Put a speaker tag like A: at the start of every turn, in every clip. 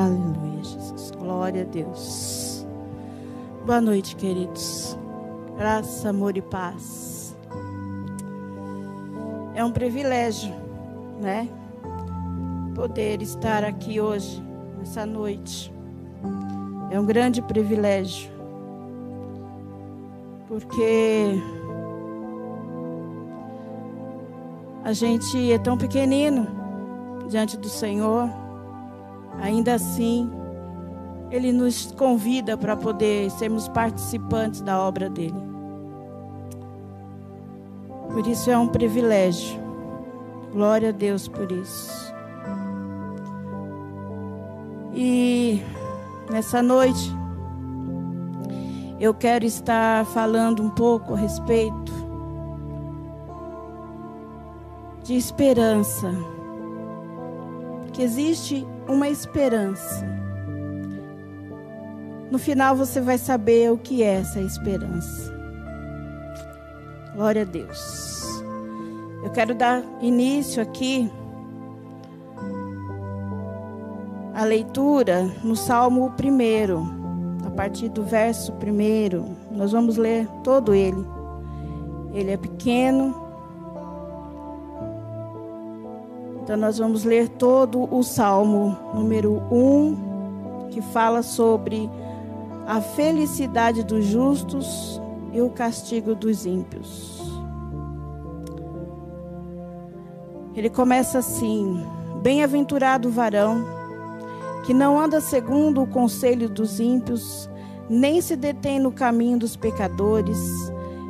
A: Aleluia, Jesus. Glória a Deus. Boa noite, queridos. Graça, amor e paz. É um privilégio, né? Poder estar aqui hoje, nessa noite. É um grande privilégio. Porque a gente é tão pequenino diante do Senhor. Ainda assim, Ele nos convida para poder sermos participantes da obra dele. Por isso é um privilégio. Glória a Deus por isso. E nessa noite, eu quero estar falando um pouco a respeito de esperança. Que existe uma esperança. No final você vai saber o que é essa esperança. Glória a Deus. Eu quero dar início aqui a leitura no Salmo 1, a partir do verso 1. Nós vamos ler todo ele. Ele é pequeno. Então nós vamos ler todo o Salmo número 1, que fala sobre a felicidade dos justos e o castigo dos ímpios. Ele começa assim: Bem-aventurado o varão que não anda segundo o conselho dos ímpios, nem se detém no caminho dos pecadores,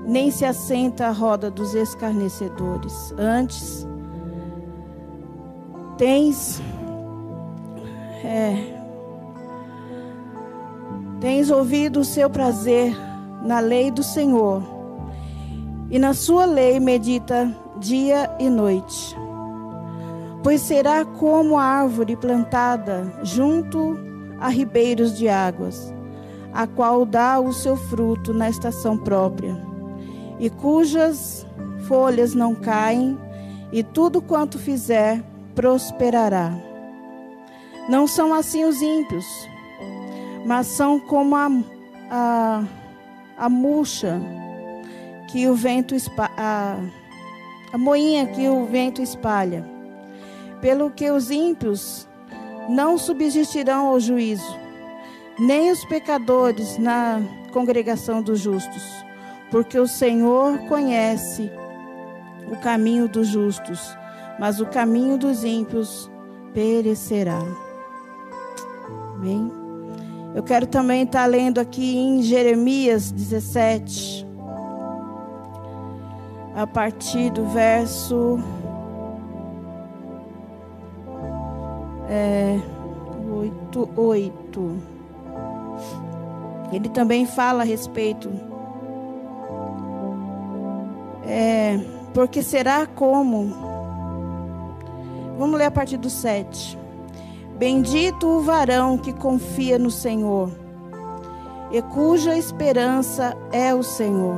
A: nem se assenta à roda dos escarnecedores. Antes, tens é, tens ouvido o seu prazer na lei do Senhor, e na sua lei medita dia e noite. Pois será como a árvore plantada junto a ribeiros de águas, a qual dá o seu fruto na estação própria, e cujas folhas não caem, e tudo quanto fizer prosperará. Não são assim os ímpios, mas são como a, a a murcha que o vento a, a moinha que o vento espalha. Pelo que os ímpios não subsistirão ao juízo, nem os pecadores na congregação dos justos, porque o Senhor conhece o caminho dos justos, mas o caminho dos ímpios perecerá. Amém. Eu quero também estar lendo aqui em Jeremias 17, a partir do verso é, 8, 8. Ele também fala a respeito. É, porque será como. Vamos ler a partir do 7. Bendito o varão que confia no Senhor e cuja esperança é o Senhor.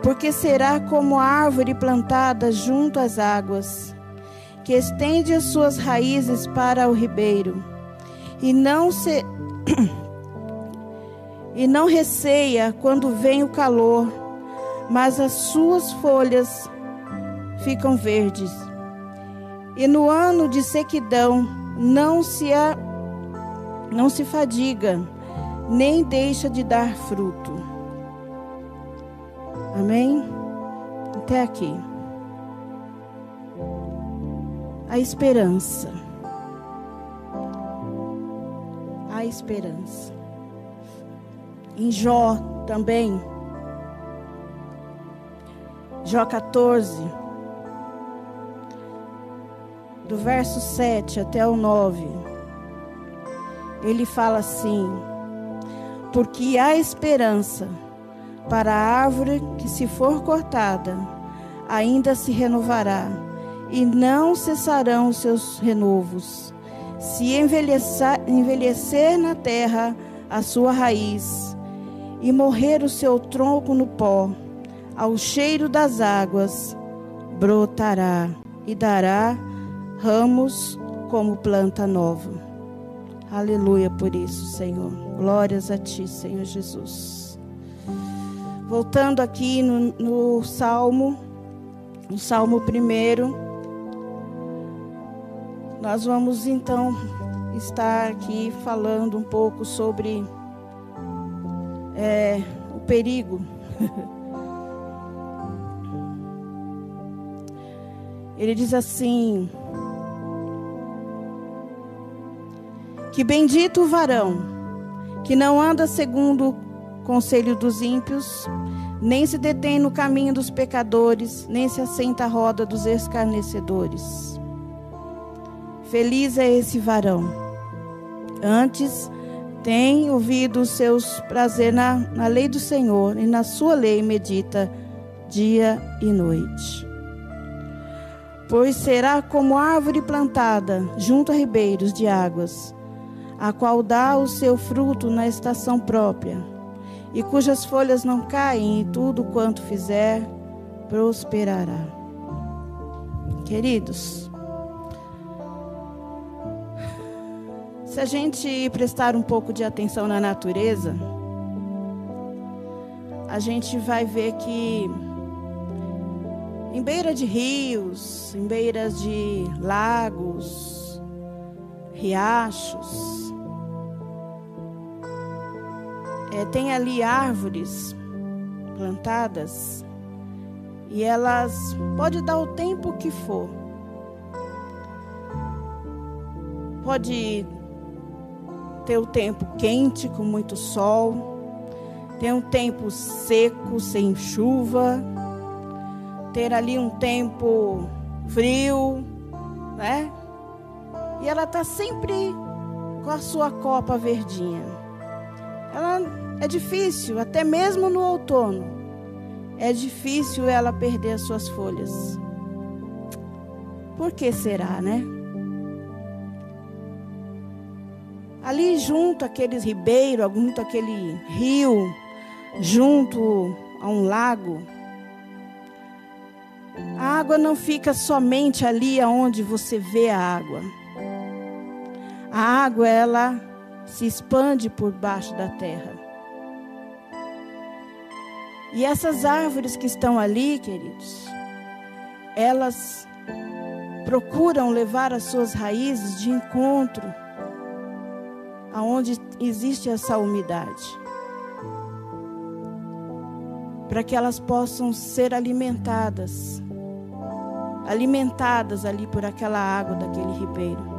A: Porque será como árvore plantada junto às águas, que estende as suas raízes para o ribeiro, e não se e não receia quando vem o calor, mas as suas folhas ficam verdes. E no ano de sequidão não se a, não se fadiga, nem deixa de dar fruto. Amém? Até aqui. A esperança. A esperança. Em Jó também. Jó 14 do verso 7 até o 9, ele fala assim: Porque há esperança para a árvore que, se for cortada, ainda se renovará, e não cessarão os seus renovos. Se envelhecer, envelhecer na terra a sua raiz, e morrer o seu tronco no pó, ao cheiro das águas, brotará e dará ramos como planta nova. Aleluia por isso, Senhor. Glórias a Ti, Senhor Jesus. Voltando aqui no, no Salmo, no Salmo primeiro, nós vamos então estar aqui falando um pouco sobre é, o perigo. Ele diz assim: Que bendito o varão que não anda segundo o conselho dos ímpios, nem se detém no caminho dos pecadores, nem se assenta à roda dos escarnecedores. Feliz é esse varão. Antes tem ouvido os seus prazer na, na lei do Senhor, e na sua lei medita dia e noite. Pois será como árvore plantada junto a ribeiros de águas, a qual dá o seu fruto na estação própria, e cujas folhas não caem, e tudo quanto fizer prosperará. Queridos, se a gente prestar um pouco de atenção na natureza, a gente vai ver que em beira de rios, em beiras de lagos, riachos, é, tem ali árvores plantadas e elas pode dar o tempo que for. Pode ter o tempo quente com muito sol, ter um tempo seco sem chuva, ter ali um tempo frio, né? E ela está sempre com a sua copa verdinha. Ela é difícil, até mesmo no outono, é difícil ela perder as suas folhas. Por que será, né? Ali junto aqueles ribeiros, junto aquele rio, junto a um lago, a água não fica somente ali aonde você vê a água. A água ela se expande por baixo da terra. E essas árvores que estão ali, queridos, elas procuram levar as suas raízes de encontro aonde existe essa umidade. Para que elas possam ser alimentadas, alimentadas ali por aquela água daquele ribeiro.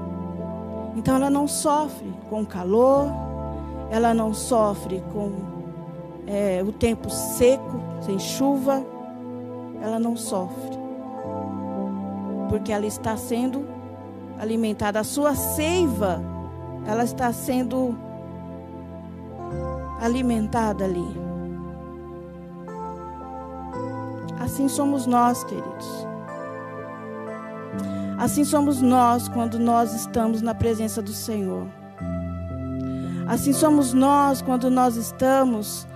A: Então ela não sofre com calor, ela não sofre com é, o tempo seco, sem chuva, ela não sofre. Porque ela está sendo alimentada. A sua seiva, ela está sendo alimentada ali. Assim somos nós, queridos. Assim somos nós quando nós estamos na presença do Senhor. Assim somos nós quando nós estamos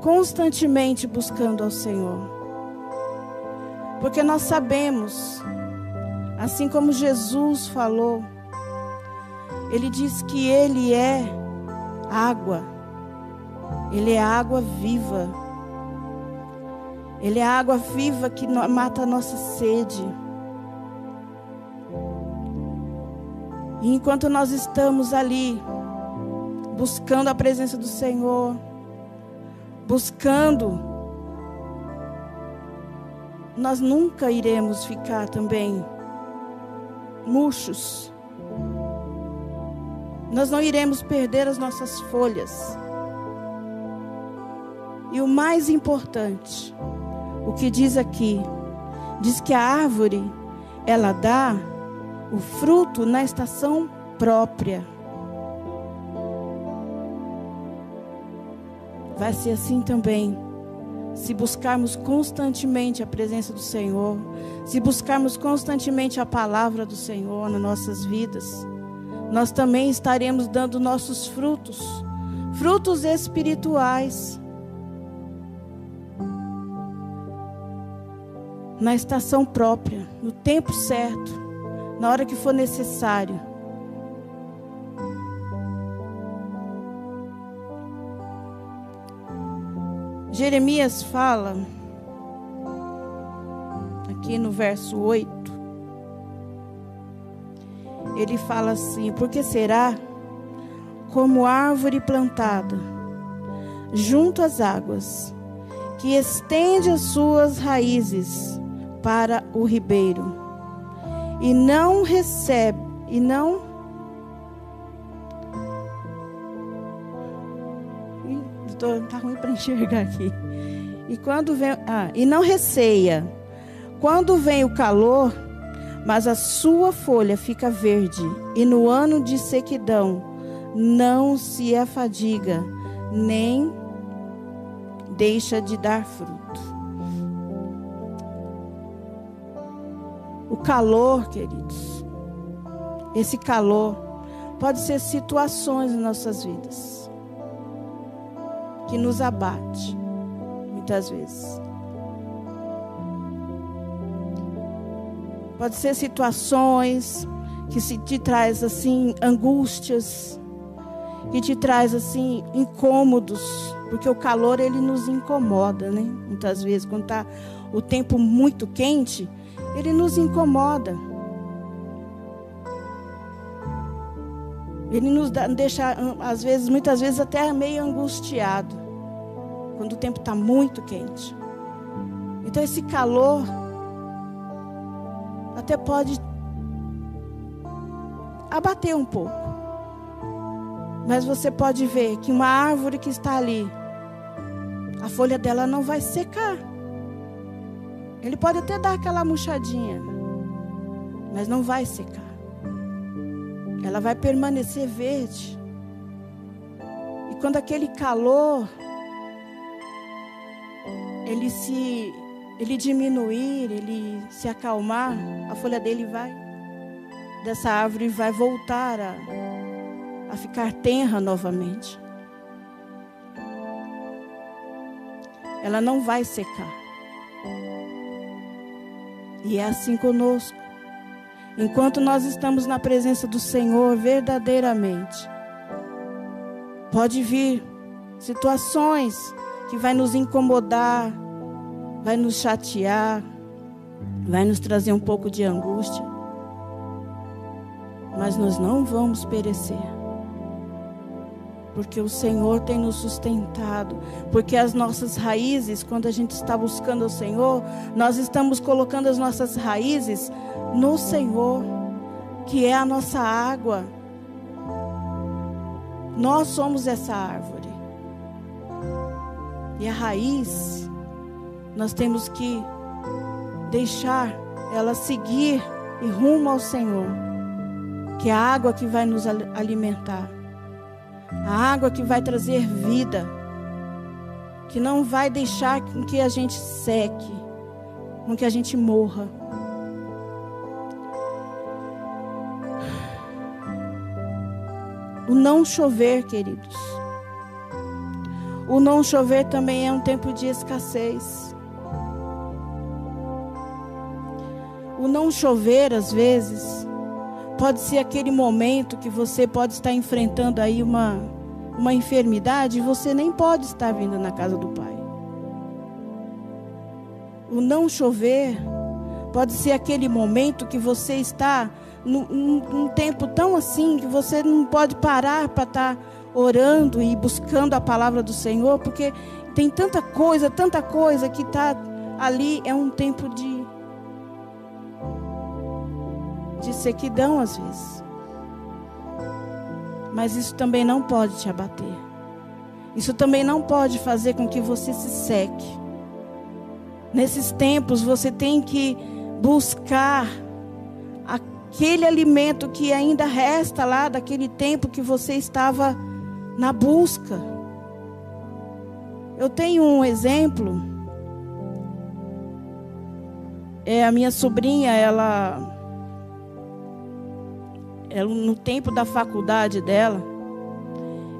A: constantemente buscando ao Senhor. Porque nós sabemos, assim como Jesus falou, ele diz que ele é água. Ele é água viva. Ele é água viva que mata a nossa sede. E enquanto nós estamos ali, buscando a presença do Senhor, buscando, nós nunca iremos ficar também murchos. Nós não iremos perder as nossas folhas. E o mais importante, o que diz aqui, diz que a árvore ela dá o fruto na estação própria. Vai ser assim também. Se buscarmos constantemente a presença do Senhor, se buscarmos constantemente a palavra do Senhor nas nossas vidas, nós também estaremos dando nossos frutos, frutos espirituais. Na estação própria, no tempo certo, na hora que for necessário. Jeremias fala, aqui no verso 8, ele fala assim: Porque será como árvore plantada junto às águas, que estende as suas raízes para o ribeiro, e não recebe, e não Está ruim para enxergar aqui. E quando vem, ah, e não receia. Quando vem o calor, mas a sua folha fica verde, e no ano de sequidão não se afadiga, nem deixa de dar fruto. O calor, queridos, esse calor pode ser situações em nossas vidas que nos abate muitas vezes. Pode ser situações que se te traz assim angústias, que te traz assim incômodos, porque o calor ele nos incomoda, né? Muitas vezes quando está o tempo muito quente, ele nos incomoda. Ele nos deixa, às vezes, muitas vezes até meio angustiado, quando o tempo está muito quente. Então esse calor até pode abater um pouco. Mas você pode ver que uma árvore que está ali, a folha dela não vai secar. Ele pode até dar aquela murchadinha, mas não vai secar. Ela vai permanecer verde. E quando aquele calor ele se ele diminuir, ele se acalmar, a folha dele vai dessa árvore vai voltar a a ficar tenra novamente. Ela não vai secar. E é assim conosco. Enquanto nós estamos na presença do Senhor verdadeiramente, pode vir situações que vai nos incomodar, vai nos chatear, vai nos trazer um pouco de angústia. Mas nós não vamos perecer porque o Senhor tem nos sustentado, porque as nossas raízes, quando a gente está buscando o Senhor, nós estamos colocando as nossas raízes no Senhor, que é a nossa água. Nós somos essa árvore. E a raiz, nós temos que deixar ela seguir e rumo ao Senhor, que é a água que vai nos alimentar a água que vai trazer vida, que não vai deixar com que a gente seque, com que a gente morra. O não chover, queridos. O não chover também é um tempo de escassez. O não chover, às vezes, Pode ser aquele momento que você pode estar enfrentando aí uma, uma enfermidade e você nem pode estar vindo na casa do Pai. O não chover pode ser aquele momento que você está num, num tempo tão assim que você não pode parar para estar orando e buscando a palavra do Senhor, porque tem tanta coisa, tanta coisa que está ali. É um tempo de de sequidão às vezes. Mas isso também não pode te abater. Isso também não pode fazer com que você se seque. Nesses tempos você tem que buscar aquele alimento que ainda resta lá daquele tempo que você estava na busca. Eu tenho um exemplo. É a minha sobrinha, ela ela, no tempo da faculdade dela,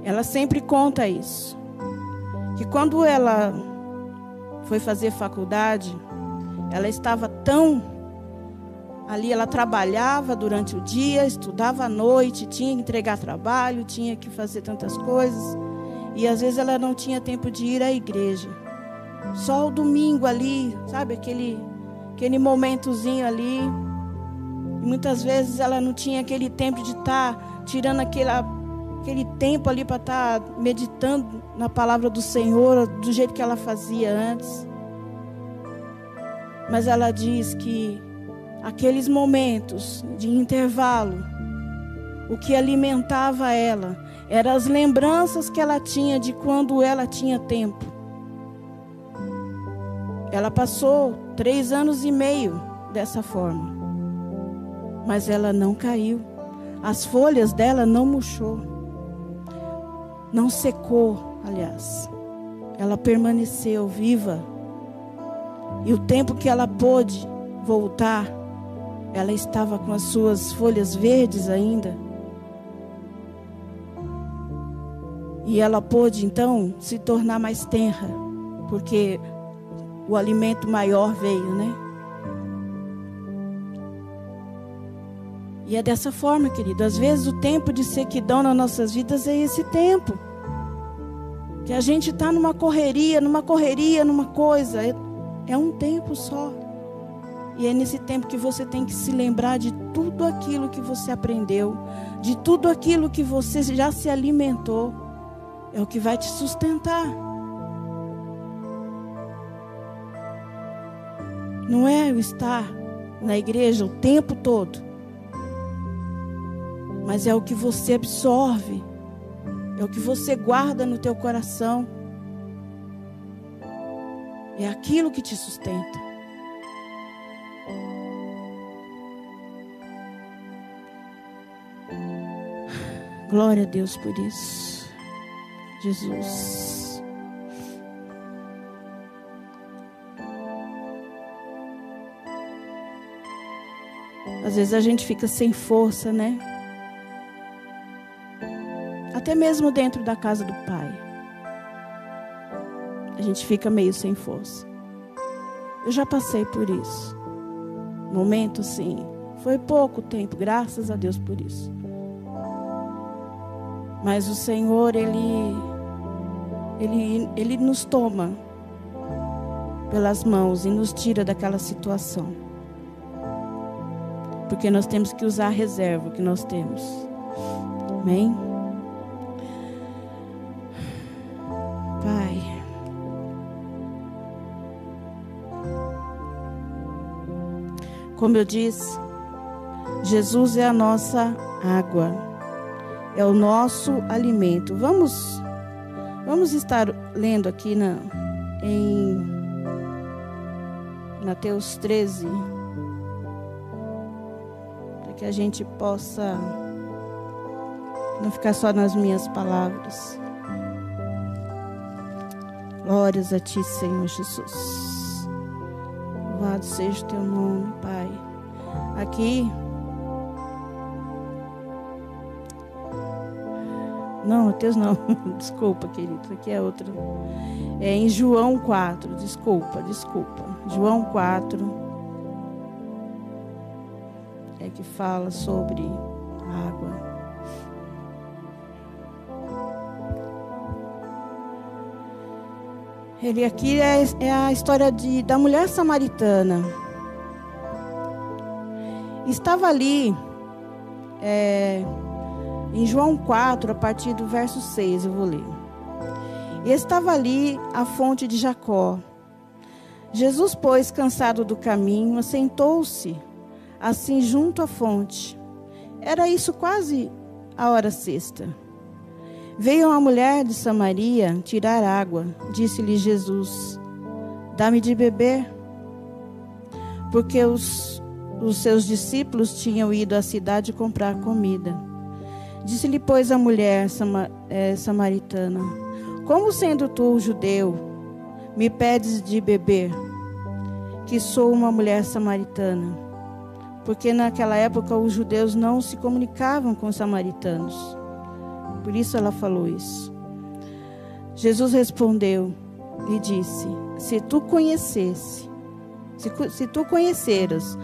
A: ela sempre conta isso. Que quando ela foi fazer faculdade, ela estava tão Ali ela trabalhava durante o dia, estudava à noite, tinha que entregar trabalho, tinha que fazer tantas coisas. E às vezes ela não tinha tempo de ir à igreja. Só o domingo ali, sabe, aquele aquele momentozinho ali. E muitas vezes ela não tinha aquele tempo de estar tá tirando aquela, aquele tempo ali para estar tá meditando na palavra do Senhor do jeito que ela fazia antes. Mas ela diz que aqueles momentos de intervalo, o que alimentava ela eram as lembranças que ela tinha de quando ela tinha tempo. Ela passou três anos e meio dessa forma, mas ela não caiu. As folhas dela não murchou, não secou, aliás. Ela permaneceu viva. E o tempo que ela pôde voltar, ela estava com as suas folhas verdes ainda. E ela pôde então se tornar mais tenra, porque o alimento maior veio, né? E é dessa forma, querido. Às vezes o tempo de sequidão nas nossas vidas é esse tempo. Que a gente está numa correria, numa correria, numa coisa. É, é um tempo só. E é nesse tempo que você tem que se lembrar de tudo aquilo que você aprendeu, de tudo aquilo que você já se alimentou. É o que vai te sustentar. Não é o estar na igreja o tempo todo, mas é o que você absorve, é o que você guarda no teu coração. É aquilo que te sustenta. Glória a Deus por isso. Jesus. Às vezes a gente fica sem força, né? Até mesmo dentro da casa do Pai. A gente fica meio sem força. Eu já passei por isso. Momento sim. Foi pouco tempo, graças a Deus por isso. Mas o Senhor, Ele, Ele, Ele nos toma pelas mãos e nos tira daquela situação. Porque nós temos que usar a reserva que nós temos. Amém? Como eu disse, Jesus é a nossa água é o nosso alimento. Vamos vamos estar lendo aqui na em Mateus 13 para que a gente possa não ficar só nas minhas palavras. Glórias a ti, Senhor Jesus. Louvado seja o teu nome, Pai. Aqui Não, Mateus não. desculpa, querido. Aqui é outro. É em João 4. Desculpa, desculpa. João 4. É que fala sobre água. Ele aqui é, é a história de, da mulher samaritana. Estava ali. É, em João 4, a partir do verso 6, eu vou ler. Estava ali a fonte de Jacó. Jesus, pois, cansado do caminho, assentou-se assim junto à fonte. Era isso quase a hora sexta. Veio uma mulher de Samaria tirar água. Disse-lhe Jesus: Dá-me de beber. Porque os, os seus discípulos tinham ido à cidade comprar comida. Disse-lhe, pois, a mulher é, samaritana: Como sendo tu judeu, me pedes de beber, que sou uma mulher samaritana? Porque naquela época os judeus não se comunicavam com os samaritanos. Por isso ela falou isso. Jesus respondeu e disse: Se tu conhecesse, se, se tu conheceras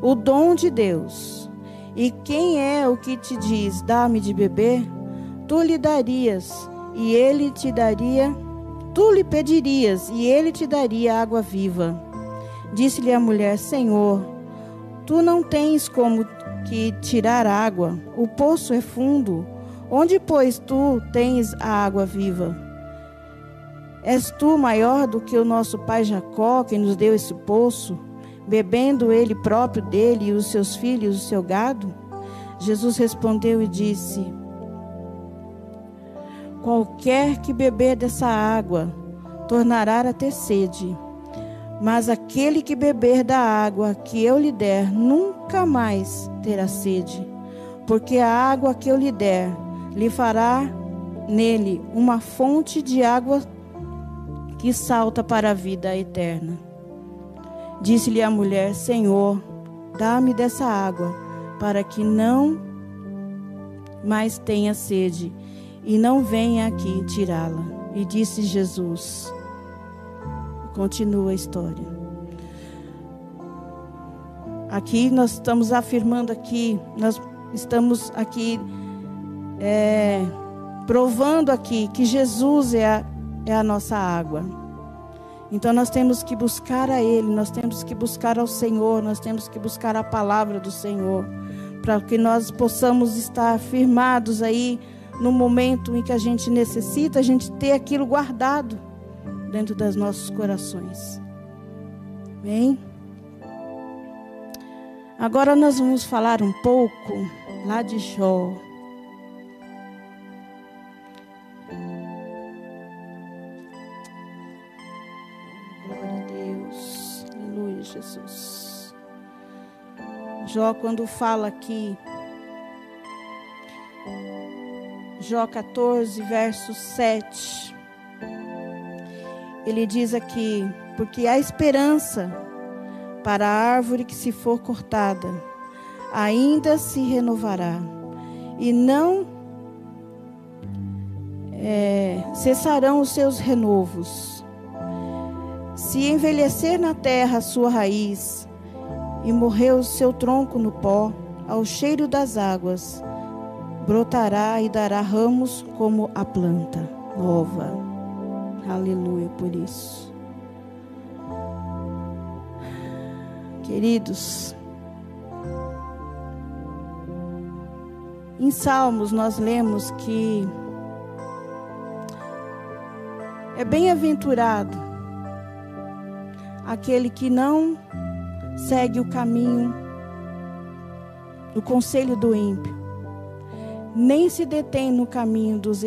A: o dom de Deus. E quem é o que te diz: dá-me de beber? Tu lhe darias, e ele te daria, tu lhe pedirias, e ele te daria água viva. Disse-lhe a mulher: Senhor, tu não tens como que tirar água, o poço é fundo. Onde, pois, tu tens a água viva? És tu maior do que o nosso pai Jacó, que nos deu esse poço, bebendo ele próprio dele e os seus filhos, o seu gado? Jesus respondeu e disse: Qualquer que beber dessa água tornará a ter sede. Mas aquele que beber da água que eu lhe der nunca mais terá sede, porque a água que eu lhe der lhe fará nele uma fonte de água que salta para a vida eterna. Disse-lhe a mulher: Senhor, dá-me dessa água, para que não mais tenha sede e não venha aqui tirá-la. E disse Jesus: Continua a história. Aqui nós estamos afirmando aqui, nós estamos aqui é, provando aqui que Jesus é a, é a nossa água. Então nós temos que buscar a Ele, nós temos que buscar ao Senhor, nós temos que buscar a palavra do Senhor, para que nós possamos estar firmados aí no momento em que a gente necessita, a gente ter aquilo guardado dentro dos nossos corações. Bem? Agora nós vamos falar um pouco lá de Jó. Jó, quando fala aqui Jó 14, verso 7. Ele diz aqui: Porque há esperança para a árvore que se for cortada, ainda se renovará, e não é, cessarão os seus renovos. Se envelhecer na terra a sua raiz, e morrer o seu tronco no pó, ao cheiro das águas, brotará e dará ramos como a planta nova. Aleluia por isso. Queridos, em Salmos nós lemos que é bem-aventurado aquele que não segue o caminho, o conselho do ímpio, nem se detém no caminho dos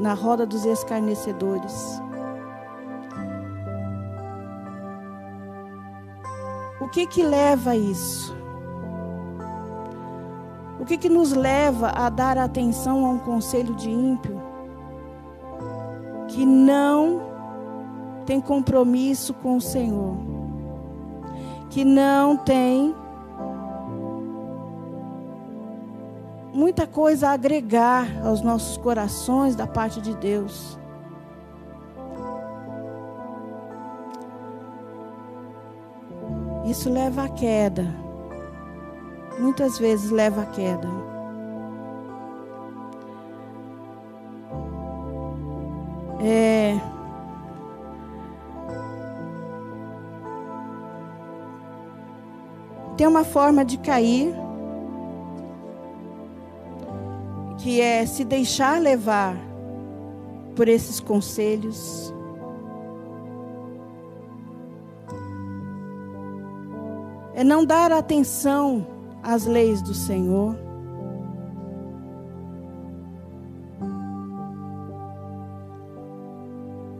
A: na roda dos escarnecedores. O que que leva a isso? O que que nos leva a dar atenção a um conselho de ímpio que não tem compromisso com o Senhor, que não tem muita coisa a agregar aos nossos corações da parte de Deus. Isso leva à queda. Muitas vezes leva à queda. Tem uma forma de cair que é se deixar levar por esses conselhos. É não dar atenção às leis do Senhor.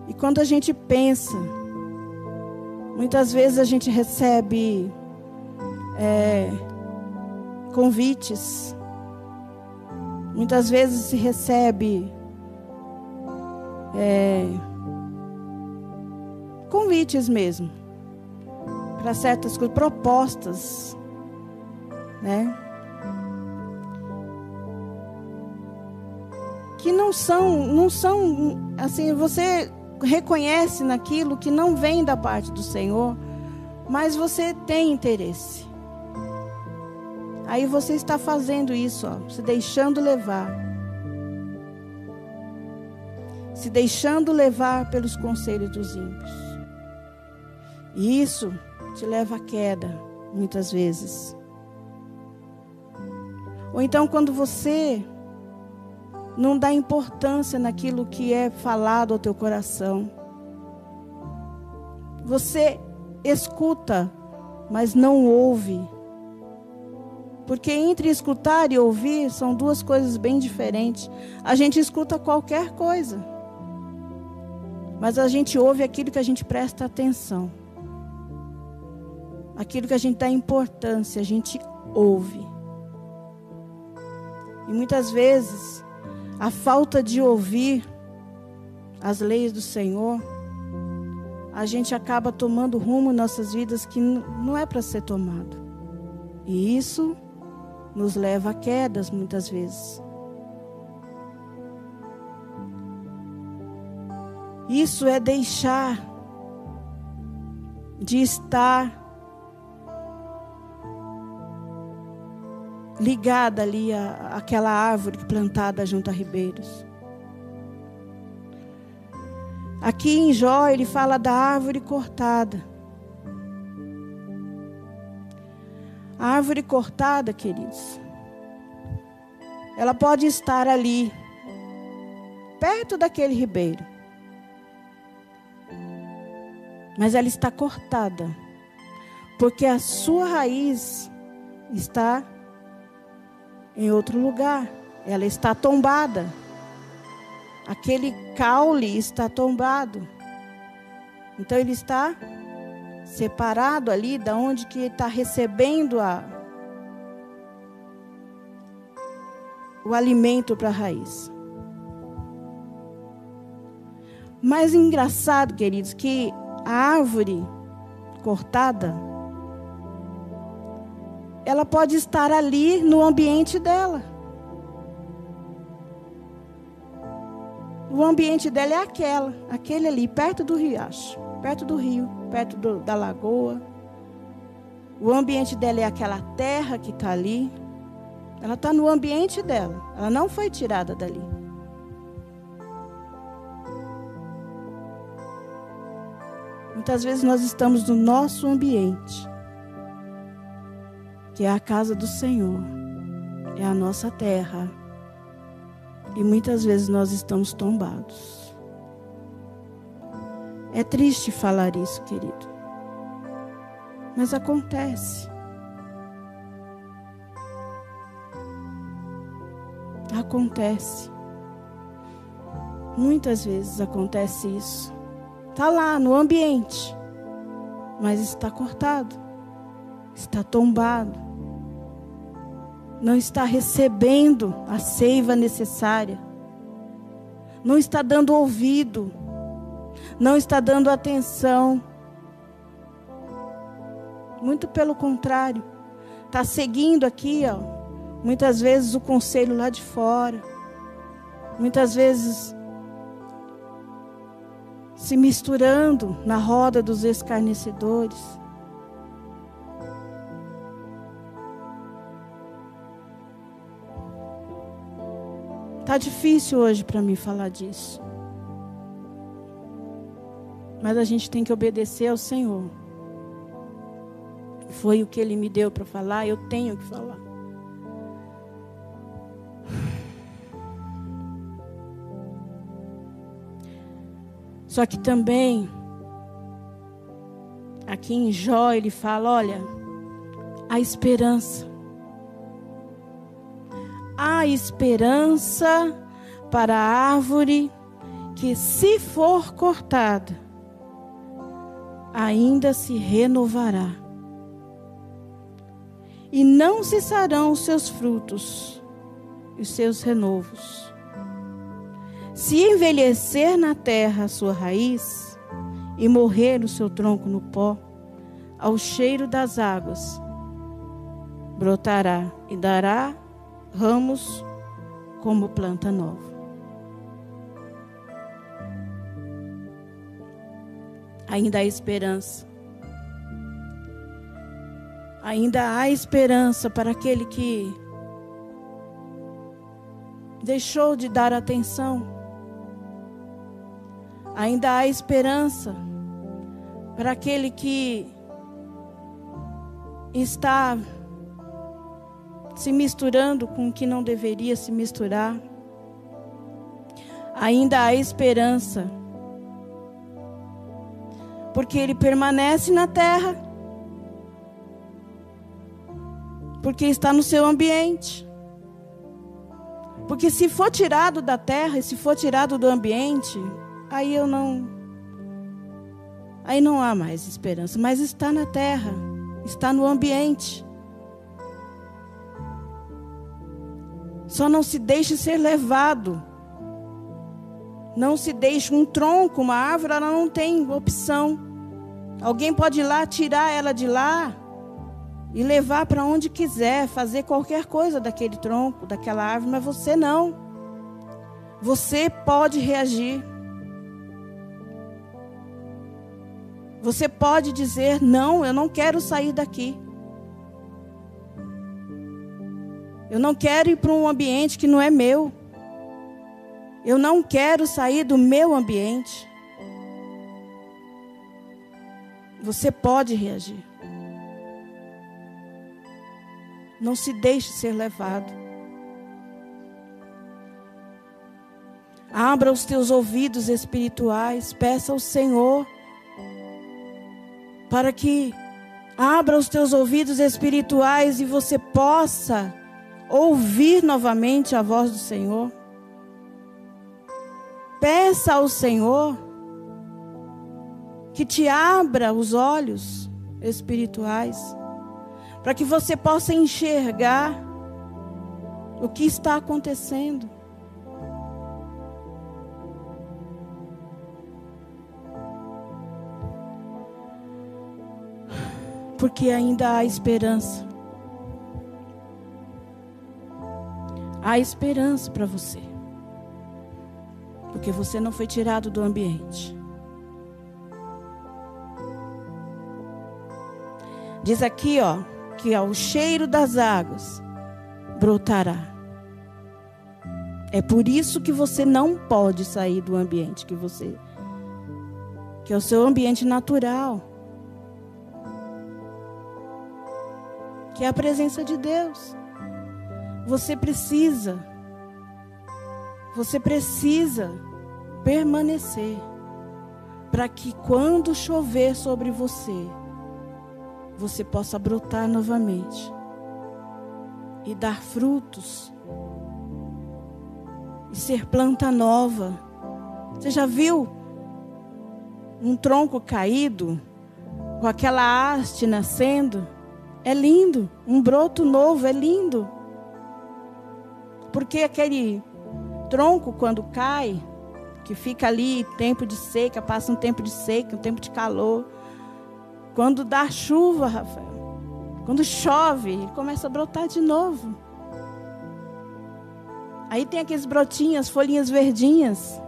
A: E quando a gente pensa, muitas vezes a gente recebe é, convites Muitas vezes se recebe é, convites mesmo para certas coisas, propostas, né? Que não são, não são assim, você reconhece naquilo que não vem da parte do Senhor, mas você tem interesse Aí você está fazendo isso, ó, se deixando levar. Se deixando levar pelos conselhos dos ímpios. E isso te leva à queda, muitas vezes. Ou então, quando você não dá importância naquilo que é falado ao teu coração, você escuta, mas não ouve. Porque entre escutar e ouvir são duas coisas bem diferentes. A gente escuta qualquer coisa, mas a gente ouve aquilo que a gente presta atenção. Aquilo que a gente dá importância, a gente ouve. E muitas vezes, a falta de ouvir as leis do Senhor, a gente acaba tomando rumo em nossas vidas que não é para ser tomado. E isso nos leva a quedas muitas vezes. Isso é deixar de estar ligada ali à, àquela árvore plantada junto a ribeiros. Aqui em Jó ele fala da árvore cortada. Árvore cortada, queridos, ela pode estar ali, perto daquele ribeiro. Mas ela está cortada, porque a sua raiz está em outro lugar. Ela está tombada. Aquele caule está tombado. Então ele está separado ali da onde que está recebendo a o alimento para a raiz. Mas engraçado, queridos, que a árvore cortada ela pode estar ali no ambiente dela. O ambiente dela é aquela, aquele ali, perto do riacho, perto do rio, perto do, da lagoa. O ambiente dela é aquela terra que está ali. Ela está no ambiente dela. Ela não foi tirada dali. Muitas vezes nós estamos no nosso ambiente que é a casa do Senhor, é a nossa terra. E muitas vezes nós estamos tombados. É triste falar isso, querido. Mas acontece. Acontece. Muitas vezes acontece isso. Está lá no ambiente, mas está cortado, está tombado não está recebendo a seiva necessária, não está dando ouvido, não está dando atenção. Muito pelo contrário, está seguindo aqui, ó, muitas vezes o conselho lá de fora, muitas vezes se misturando na roda dos escarnecedores. Tá difícil hoje para mim falar disso. Mas a gente tem que obedecer ao Senhor. Foi o que Ele me deu para falar, eu tenho que falar. Só que também, aqui em Jó, ele fala: olha, a esperança há esperança para a árvore que, se for cortada, ainda se renovará. E não cessarão os seus frutos e os seus renovos. Se envelhecer na terra a sua raiz e morrer o seu tronco no pó, ao cheiro das águas, brotará e dará ramos como planta nova. Ainda há esperança. Ainda há esperança para aquele que deixou de dar atenção. Ainda há esperança para aquele que está se misturando com o que não deveria se misturar. Ainda há esperança, porque ele permanece na terra, porque está no seu ambiente. Porque se for tirado da terra e se for tirado do ambiente, aí eu não. Aí não há mais esperança. Mas está na terra, está no ambiente. Só não se deixe ser levado. Não se deixe um tronco, uma árvore, ela não tem opção. Alguém pode ir lá tirar ela de lá e levar para onde quiser, fazer qualquer coisa daquele tronco, daquela árvore, mas você não. Você pode reagir. Você pode dizer: não, eu não quero sair daqui. Eu não quero ir para um ambiente que não é meu. Eu não quero sair do meu ambiente. Você pode reagir. Não se deixe ser levado. Abra os teus ouvidos espirituais, peça ao Senhor para que abra os teus ouvidos espirituais e você possa ouvir novamente a voz do Senhor. Peça ao Senhor que te abra os olhos espirituais, para que você possa enxergar o que está acontecendo. Porque ainda há esperança. há esperança para você. Porque você não foi tirado do ambiente. Diz aqui, ó, que ao cheiro das águas brotará. É por isso que você não pode sair do ambiente que você que é o seu ambiente natural. Que é a presença de Deus. Você precisa, você precisa permanecer para que quando chover sobre você, você possa brotar novamente e dar frutos e ser planta nova. Você já viu um tronco caído com aquela haste nascendo? É lindo, um broto novo, é lindo. Porque aquele tronco, quando cai, que fica ali tempo de seca, passa um tempo de seca, um tempo de calor. Quando dá chuva, Rafael, quando chove, ele começa a brotar de novo. Aí tem aqueles brotinhos, folhinhas verdinhas.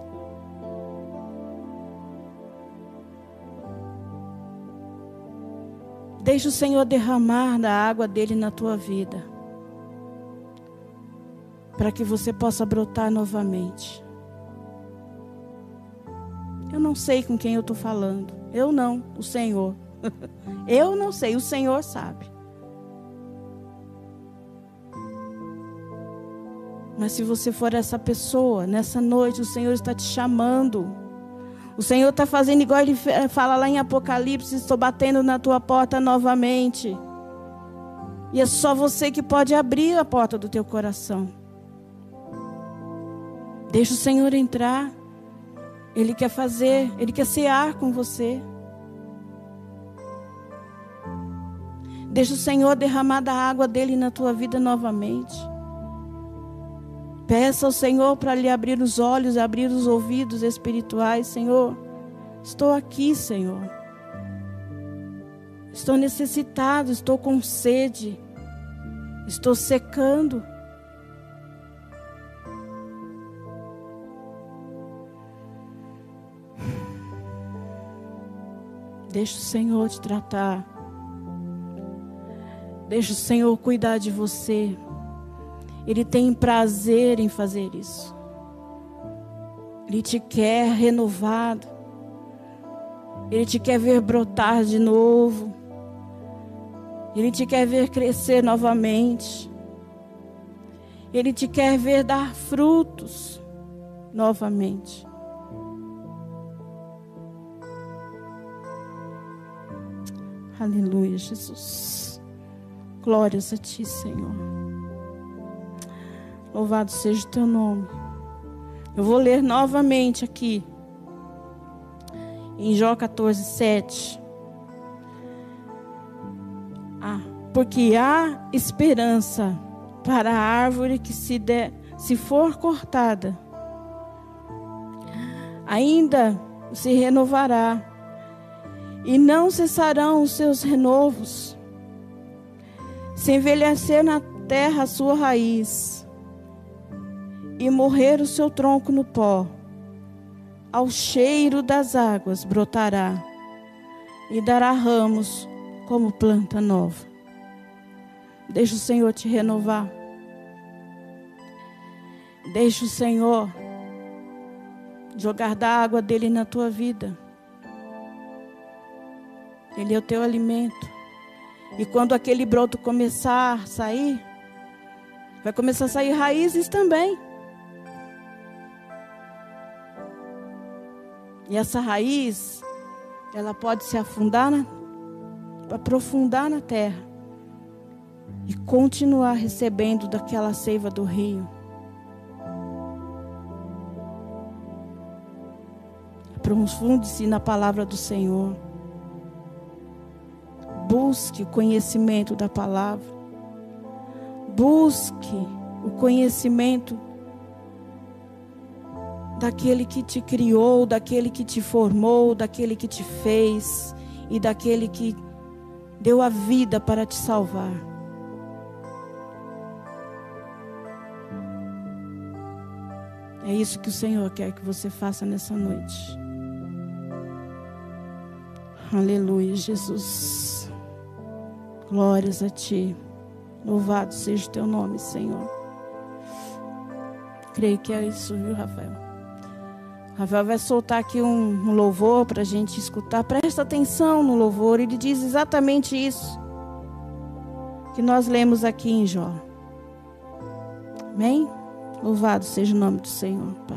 A: Deixa o Senhor derramar da água dele na tua vida para que você possa brotar novamente. Eu não sei com quem eu estou falando. Eu não, o Senhor. eu não sei, o Senhor sabe. Mas se você for essa pessoa, nessa noite, o Senhor está te chamando. O Senhor está fazendo igual ele fala lá em Apocalipse: estou batendo na tua porta novamente. E é só você que pode abrir a porta do teu coração. Deixa o Senhor entrar. Ele quer fazer, ele quer cear com você. Deixa o Senhor derramar da água dele na tua vida novamente. Peça ao Senhor para lhe abrir os olhos, abrir os ouvidos espirituais. Senhor, estou aqui, Senhor. Estou necessitado, estou com sede. Estou secando. Deixa o Senhor te tratar. Deixa o Senhor cuidar de você. Ele tem prazer em fazer isso. Ele te quer renovado. Ele te quer ver brotar de novo. Ele te quer ver crescer novamente. Ele te quer ver dar frutos novamente. Aleluia, Jesus. Glórias a ti, Senhor. Louvado seja o teu nome. Eu vou ler novamente aqui. Em Jó 14, 7. Ah, porque há esperança para a árvore que se, se for cortada. Ainda se renovará, e não cessarão os seus renovos. Se envelhecer na terra a sua raiz, e morrer o seu tronco no pó, ao cheiro das águas brotará, e dará ramos como planta nova. Deixa o Senhor te renovar. Deixa o Senhor jogar da água dele na tua vida. Ele é o teu alimento. E quando aquele broto começar a sair, vai começar a sair raízes também. E essa raiz, ela pode se afundar, na, aprofundar na terra e continuar recebendo daquela seiva do rio. Aprofunde-se na palavra do Senhor. Busque o conhecimento da palavra. Busque o conhecimento daquele que te criou, daquele que te formou, daquele que te fez e daquele que deu a vida para te salvar. É isso que o Senhor quer que você faça nessa noite. Aleluia, Jesus. Glórias a Ti. Louvado seja o Teu nome, Senhor. Creio que é isso, viu, Rafael? Rafael vai soltar aqui um, louvor para a gente escutar. Presta atenção no louvor. Ele diz exatamente isso que nós lemos aqui em Jó. Amém? Louvado seja o nome do Senhor, Pai.